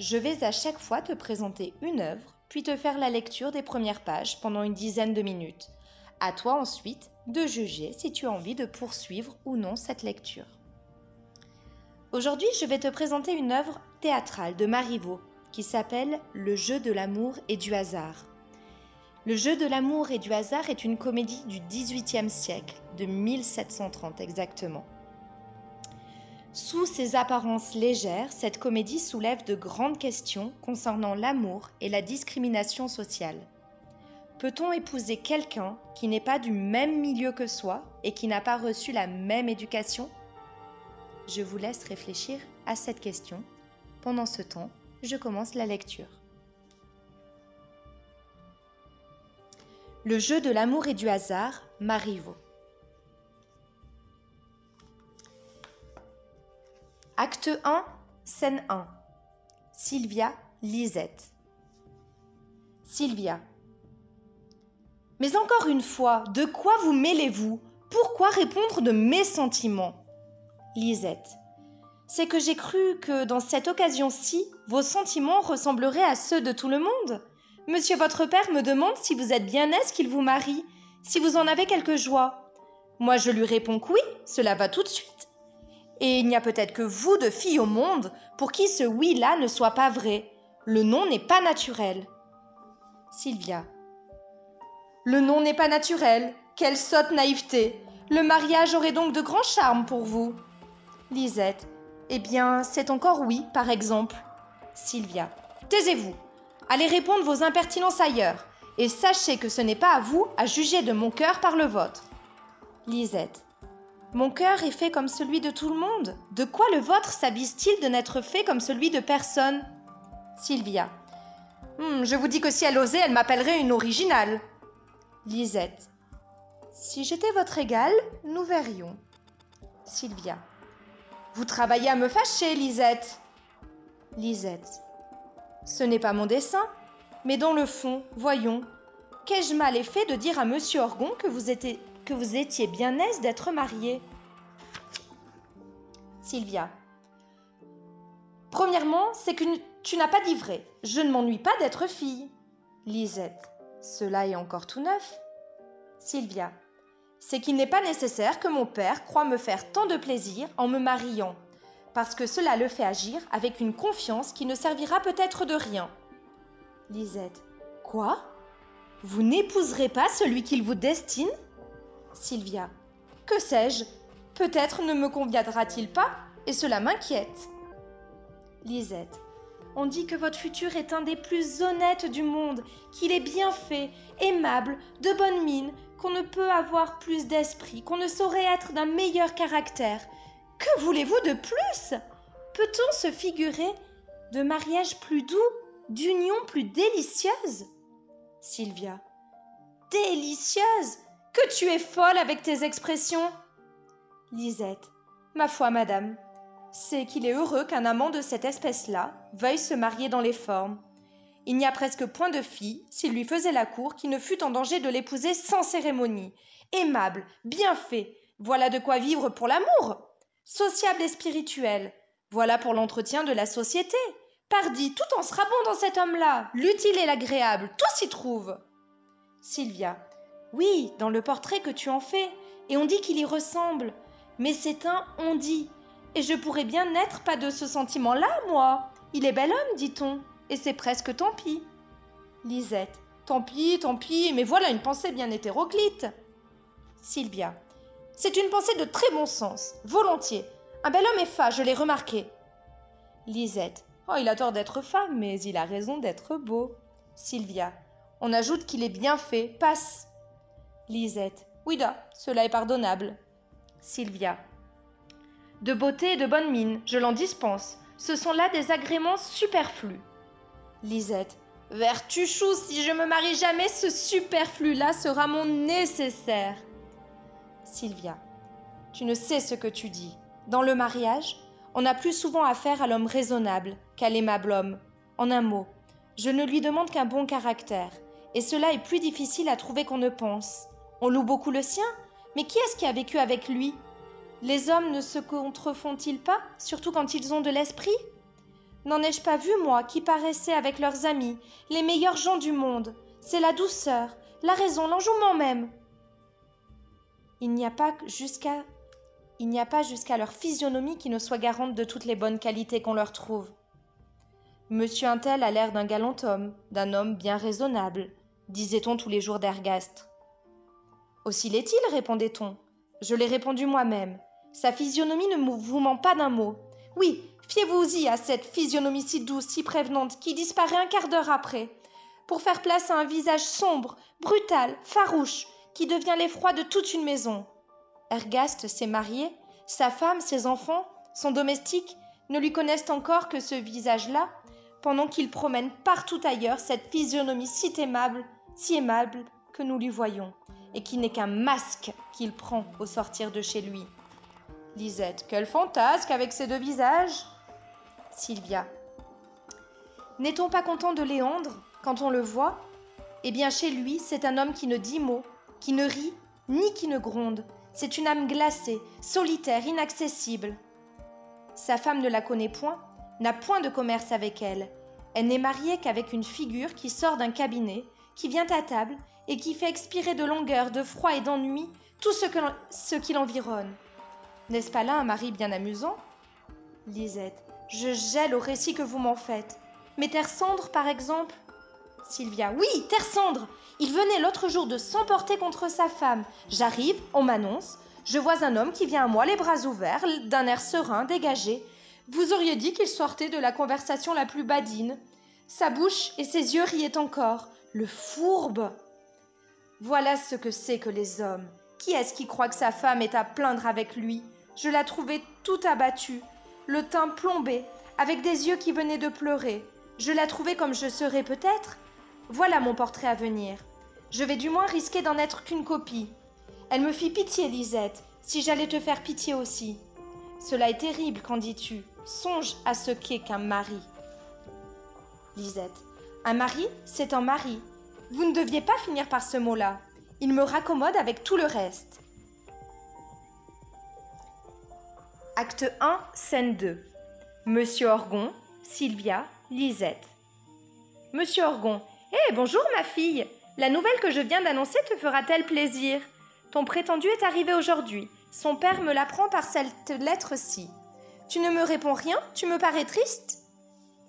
Je vais à chaque fois te présenter une œuvre, puis te faire la lecture des premières pages pendant une dizaine de minutes. À toi ensuite de juger si tu as envie de poursuivre ou non cette lecture. Aujourd'hui, je vais te présenter une œuvre théâtrale de Marivaux qui s'appelle Le jeu de l'amour et du hasard. Le jeu de l'amour et du hasard est une comédie du XVIIIe siècle, de 1730 exactement. Sous ses apparences légères, cette comédie soulève de grandes questions concernant l'amour et la discrimination sociale. Peut-on épouser quelqu'un qui n'est pas du même milieu que soi et qui n'a pas reçu la même éducation? Je vous laisse réfléchir à cette question. Pendant ce temps, je commence la lecture. Le jeu de l'amour et du hasard, Marivaux. Acte 1, scène 1. Sylvia, Lisette. Sylvia. Mais encore une fois, de quoi vous mêlez-vous? Pourquoi répondre de mes sentiments? Lisette. C'est que j'ai cru que dans cette occasion-ci, vos sentiments ressembleraient à ceux de tout le monde. Monsieur votre père me demande si vous êtes bien aise qu'il vous marie, si vous en avez quelque joie. Moi je lui réponds que oui, cela va tout de suite. Et il n'y a peut-être que vous de filles au monde pour qui ce oui-là ne soit pas vrai. Le non n'est pas naturel. Sylvia. Le non n'est pas naturel. Quelle sotte naïveté. Le mariage aurait donc de grands charmes pour vous. Lisette. Eh bien, c'est encore oui, par exemple. Sylvia. Taisez-vous. Allez répondre vos impertinences ailleurs. Et sachez que ce n'est pas à vous à juger de mon cœur par le vôtre. Lisette. Mon cœur est fait comme celui de tout le monde. De quoi le vôtre s'abuse-t-il de n'être fait comme celui de personne? Sylvia. Hmm, je vous dis que si elle osait, elle m'appellerait une originale. Lisette. Si j'étais votre égale, nous verrions. Sylvia. Vous travaillez à me fâcher, Lisette. Lisette. Ce n'est pas mon dessein, mais dans le fond, voyons, qu'ai-je mal fait de dire à monsieur Orgon que vous étiez que vous étiez bien aise d'être mariée. Sylvia. Premièrement, c'est que tu n'as pas dit vrai. Je ne m'ennuie pas d'être fille. Lisette. Cela est encore tout neuf. Sylvia. C'est qu'il n'est pas nécessaire que mon père croie me faire tant de plaisir en me mariant, parce que cela le fait agir avec une confiance qui ne servira peut-être de rien. Lisette. Quoi? Vous n'épouserez pas celui qu'il vous destine? Sylvia. Que sais-je? Peut-être ne me conviendra-t-il pas, et cela m'inquiète. Lisette. On dit que votre futur est un des plus honnêtes du monde, qu'il est bien fait, aimable, de bonne mine, qu'on ne peut avoir plus d'esprit, qu'on ne saurait être d'un meilleur caractère. Que voulez-vous de plus? Peut-on se figurer de mariage plus doux, d'union plus délicieuse? Sylvia. Délicieuse? Tu es folle avec tes expressions. Lisette. Ma foi, madame, c'est qu'il est heureux qu'un amant de cette espèce-là veuille se marier dans les formes. Il n'y a presque point de fille, s'il lui faisait la cour, qui ne fût en danger de l'épouser sans cérémonie. Aimable, bien fait, voilà de quoi vivre pour l'amour. Sociable et spirituel, voilà pour l'entretien de la société. Pardi, tout en sera bon dans cet homme-là, l'utile et l'agréable, tout s'y trouve. Sylvia. Oui, dans le portrait que tu en fais, et on dit qu'il y ressemble. Mais c'est un on dit. Et je pourrais bien n'être pas de ce sentiment-là, moi. Il est bel homme, dit-on, et c'est presque tant pis. Lisette. Tant pis, tant pis, mais voilà une pensée bien hétéroclite. Sylvia. C'est une pensée de très bon sens, volontiers. Un bel homme est fa, je l'ai remarqué. Lisette. Oh, il a tort d'être femme, mais il a raison d'être beau. Sylvia. On ajoute qu'il est bien fait, passe. Lisette. Oui-da, cela est pardonnable. Sylvia. De beauté et de bonne mine, je l'en dispense. Ce sont là des agréments superflus. Lisette. Vertuchou, si je me marie jamais, ce superflu-là sera mon nécessaire. Sylvia. Tu ne sais ce que tu dis. Dans le mariage, on a plus souvent affaire à l'homme raisonnable qu'à l'aimable homme. En un mot, je ne lui demande qu'un bon caractère, et cela est plus difficile à trouver qu'on ne pense. On loue beaucoup le sien, mais qui est-ce qui a vécu avec lui? Les hommes ne se contrefont-ils pas, surtout quand ils ont de l'esprit? N'en ai-je pas vu, moi, qui paraissaient avec leurs amis, les meilleurs gens du monde? C'est la douceur, la raison, l'enjouement même. Il n'y a pas jusqu'à il n'y a pas jusqu'à leur physionomie qui ne soit garante de toutes les bonnes qualités qu'on leur trouve. Monsieur Untel a l'air d'un galant homme, d'un homme bien raisonnable, disait-on tous les jours d'Ergastre. Aussi l'est-il, répondait-on. Je l'ai répondu moi-même. Sa physionomie ne vous ment pas d'un mot. Oui, fiez-vous-y à cette physionomie si douce, si prévenante, qui disparaît un quart d'heure après, pour faire place à un visage sombre, brutal, farouche, qui devient l'effroi de toute une maison. Ergaste s'est marié, sa femme, ses enfants, son domestique ne lui connaissent encore que ce visage-là, pendant qu'il promène partout ailleurs cette physionomie si aimable, si aimable que nous lui voyons, et qui n'est qu'un masque qu'il prend au sortir de chez lui. Lisette, quel fantasque avec ces deux visages Sylvia. N'est-on pas content de Léandre quand on le voit? Eh bien, chez lui, c'est un homme qui ne dit mot, qui ne rit, ni qui ne gronde, c'est une âme glacée, solitaire, inaccessible. Sa femme ne la connaît point, n'a point de commerce avec elle. Elle n'est mariée qu'avec une figure qui sort d'un cabinet, qui vient à table et qui fait expirer de longueur, de froid et d'ennui tout ce, qui l'environne. N'est-ce pas là un mari bien amusant? Lisette, je gèle au récit que vous m'en faites. Mais Terre Cendre, par exemple? Sylvia, oui, Terre Cendre il venait l'autre jour de s'emporter contre sa femme. J'arrive, on m'annonce. Je vois un homme qui vient à moi les bras ouverts, d'un air serein, dégagé. Vous auriez dit qu'il sortait de la conversation la plus badine. Sa bouche et ses yeux riaient encore. Le fourbe Voilà ce que c'est que les hommes. Qui est-ce qui croit que sa femme est à plaindre avec lui? Je la trouvais tout abattue, le teint plombé, avec des yeux qui venaient de pleurer. Je la trouvais comme je serais peut-être? Voilà mon portrait à venir. Je vais du moins risquer d'en être qu'une copie. Elle me fit pitié, Lisette, si j'allais te faire pitié aussi. Cela est terrible, qu'en dis-tu? Songe à ce qu'est qu'un mari. Lisette. Un mari, c'est un mari. Vous ne deviez pas finir par ce mot-là. Il me raccommode avec tout le reste. Acte 1, scène 2. Monsieur Orgon, Sylvia, Lisette. Monsieur Orgon. Eh, bonjour ma fille. La nouvelle que je viens d'annoncer te fera-t-elle plaisir? Ton prétendu est arrivé aujourd'hui. Son père me l'apprend par cette lettre-ci. Tu ne me réponds rien? Tu me parais triste?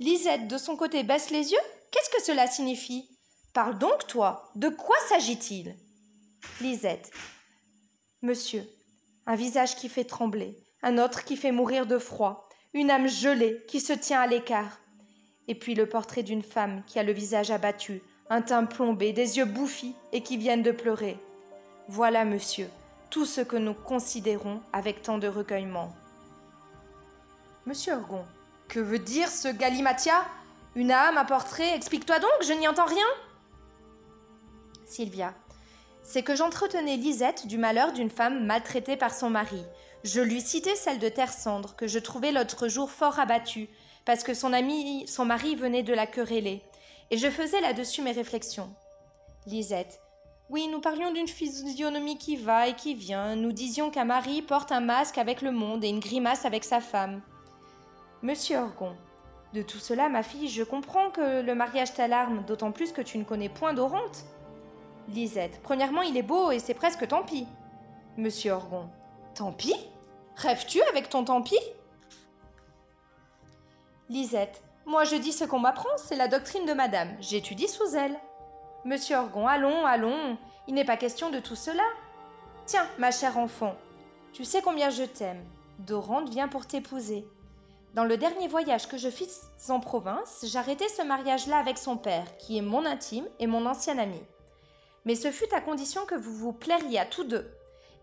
Lisette, de son côté, baisse les yeux. Qu'est-ce que cela signifie? Parle donc, toi. De quoi s'agit-il? Lisette. Monsieur, un visage qui fait trembler, un autre qui fait mourir de froid, une âme gelée qui se tient à l'écart. Et puis le portrait d'une femme qui a le visage abattu, un teint plombé, des yeux bouffis et qui viennent de pleurer. Voilà, monsieur, tout ce que nous considérons avec tant de recueillement. Monsieur Orgon, que veut dire ce galimatia? Une âme, un portrait? Explique-toi donc, je n'y entends rien Sylvia, c'est que j'entretenais Lisette du malheur d'une femme maltraitée par son mari. Je lui citais celle de Terre Cendre, que je trouvais l'autre jour fort abattue, parce que son ami, son mari venait de la quereller et je faisais là-dessus mes réflexions. Lisette. Oui, nous parlions d'une physionomie qui va et qui vient. Nous disions qu'un mari porte un masque avec le monde et une grimace avec sa femme. Monsieur Orgon. De tout cela, ma fille, je comprends que le mariage t'alarme, d'autant plus que tu ne connais point d'Orante. Lisette. Premièrement, il est beau et c'est presque tant pis. Monsieur Orgon. Tant pis Rêves-tu avec ton tant pis Lisette. Moi, je dis ce qu'on m'apprend, c'est la doctrine de madame. J'étudie sous elle. Monsieur Orgon, allons, allons. Il n'est pas question de tout cela. Tiens, ma chère enfant, tu sais combien je t'aime. Dorante vient pour t'épouser. Dans le dernier voyage que je fis en province, j'arrêtai ce mariage-là avec son père, qui est mon intime et mon ancien ami. Mais ce fut à condition que vous vous plairiez à tous deux,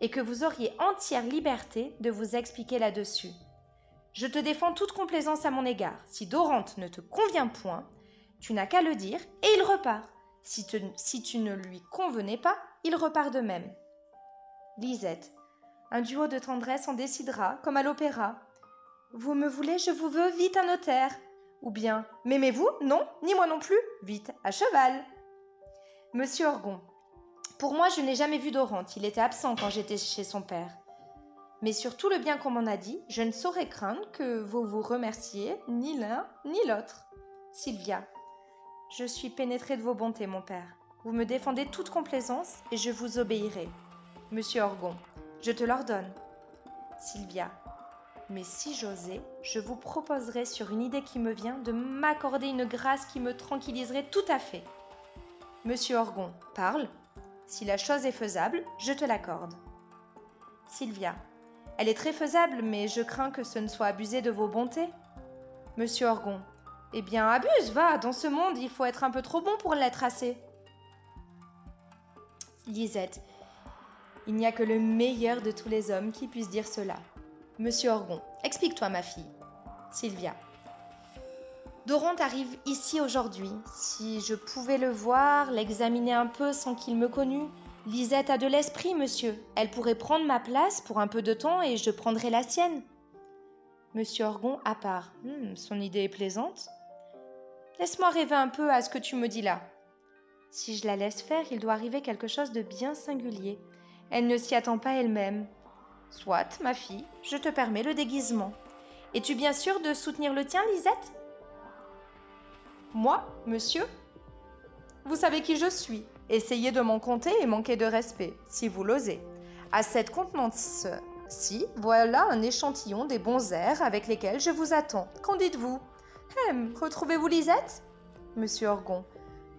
et que vous auriez entière liberté de vous expliquer là-dessus. Je te défends toute complaisance à mon égard. Si Dorante ne te convient point, Tu n'as qu'à le dire et il repart. Si, si tu ne lui convenais pas, il repart de même. Lisette. Un duo de tendresse en décidera, comme à l'opéra. Vous me voulez, je vous veux, vite un notaire. Ou bien, m'aimez-vous? Non, ni moi non plus. Vite, à cheval. Monsieur Orgon. Pour moi, je n'ai jamais vu Dorante. Il était absent quand j'étais chez son père. Mais sur tout le bien qu'on m'en a dit, je ne saurais craindre que vous vous remerciez ni l'un ni l'autre. Sylvia. Je suis pénétrée de vos bontés, mon père. Vous me défendez toute complaisance et je vous obéirai. Monsieur Orgon. Je te l'ordonne. Sylvia. Mais si j'osais, je vous proposerais sur une idée qui me vient de m'accorder une grâce qui me tranquilliserait tout à fait. Monsieur Orgon, parle. Si la chose est faisable, je te l'accorde. Sylvia. Elle est très faisable, mais je crains que ce ne soit abusé de vos bontés. Monsieur Orgon. Eh bien, abuse, va, dans ce monde, il faut être un peu trop bon pour l'être assez. Lisette. Il n'y a que le meilleur de tous les hommes qui puisse dire cela. Monsieur Orgon, explique-toi, ma fille. Sylvia. Dorante arrive ici aujourd'hui. Si je pouvais le voir, l'examiner un peu sans qu'il me connût. Lisette a de l'esprit, monsieur. Elle pourrait prendre ma place pour un peu de temps et je prendrais la sienne. Monsieur Orgon à part. Hmm, son idée est plaisante. Laisse-moi rêver un peu à ce que tu me dis là. Si je la laisse faire, il doit arriver quelque chose de bien singulier. Elle ne s'y attend pas elle-même. Soit, ma fille, je te permets le déguisement. Es-tu bien sûre de soutenir le tien, Lisette? Moi, monsieur Vous savez qui je suis. Essayez de m'en compter et manquez de respect, si vous l'osez. À cette contenance-ci, voilà un échantillon des bons airs avec lesquels je vous attends. Qu'en dites-vous? Hum, retrouvez-vous Lisette? Monsieur Orgon.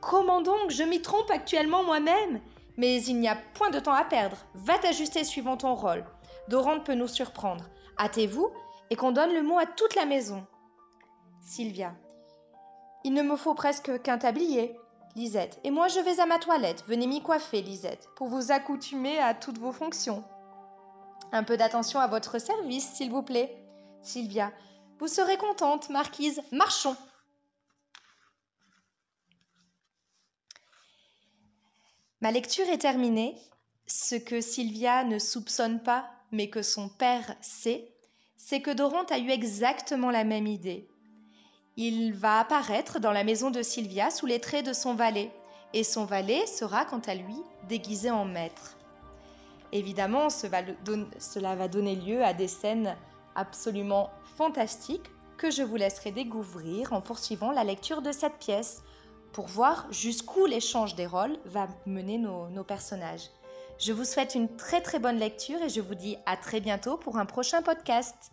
Comment donc Je m'y trompe actuellement moi-même? Mais il n'y a point de temps à perdre. Va t'ajuster suivant ton rôle. Dorante peut nous surprendre. Hâtez-vous et qu'on donne le mot à toute la maison. Sylvia. Il ne me faut presque qu'un tablier. Lisette. Et moi je vais à ma toilette. Venez m'y coiffer, Lisette, pour vous accoutumer à toutes vos fonctions. Un peu d'attention à votre service, s'il vous plaît. Sylvia. Vous serez contente, marquise. Marchons. Ma lecture est terminée. Ce que Sylvia ne soupçonne pas, mais que son père sait, c'est que Dorante a eu exactement la même idée. Il va apparaître dans la maison de Sylvia sous les traits de son valet, et son valet sera quant à lui déguisé en maître. Évidemment, cela va donner lieu à des scènes absolument fantastiques que je vous laisserai découvrir en poursuivant la lecture de cette pièce pour voir jusqu'où l'échange des rôles va mener nos, personnages. Je vous souhaite une très très bonne lecture et je vous dis à très bientôt pour un prochain podcast.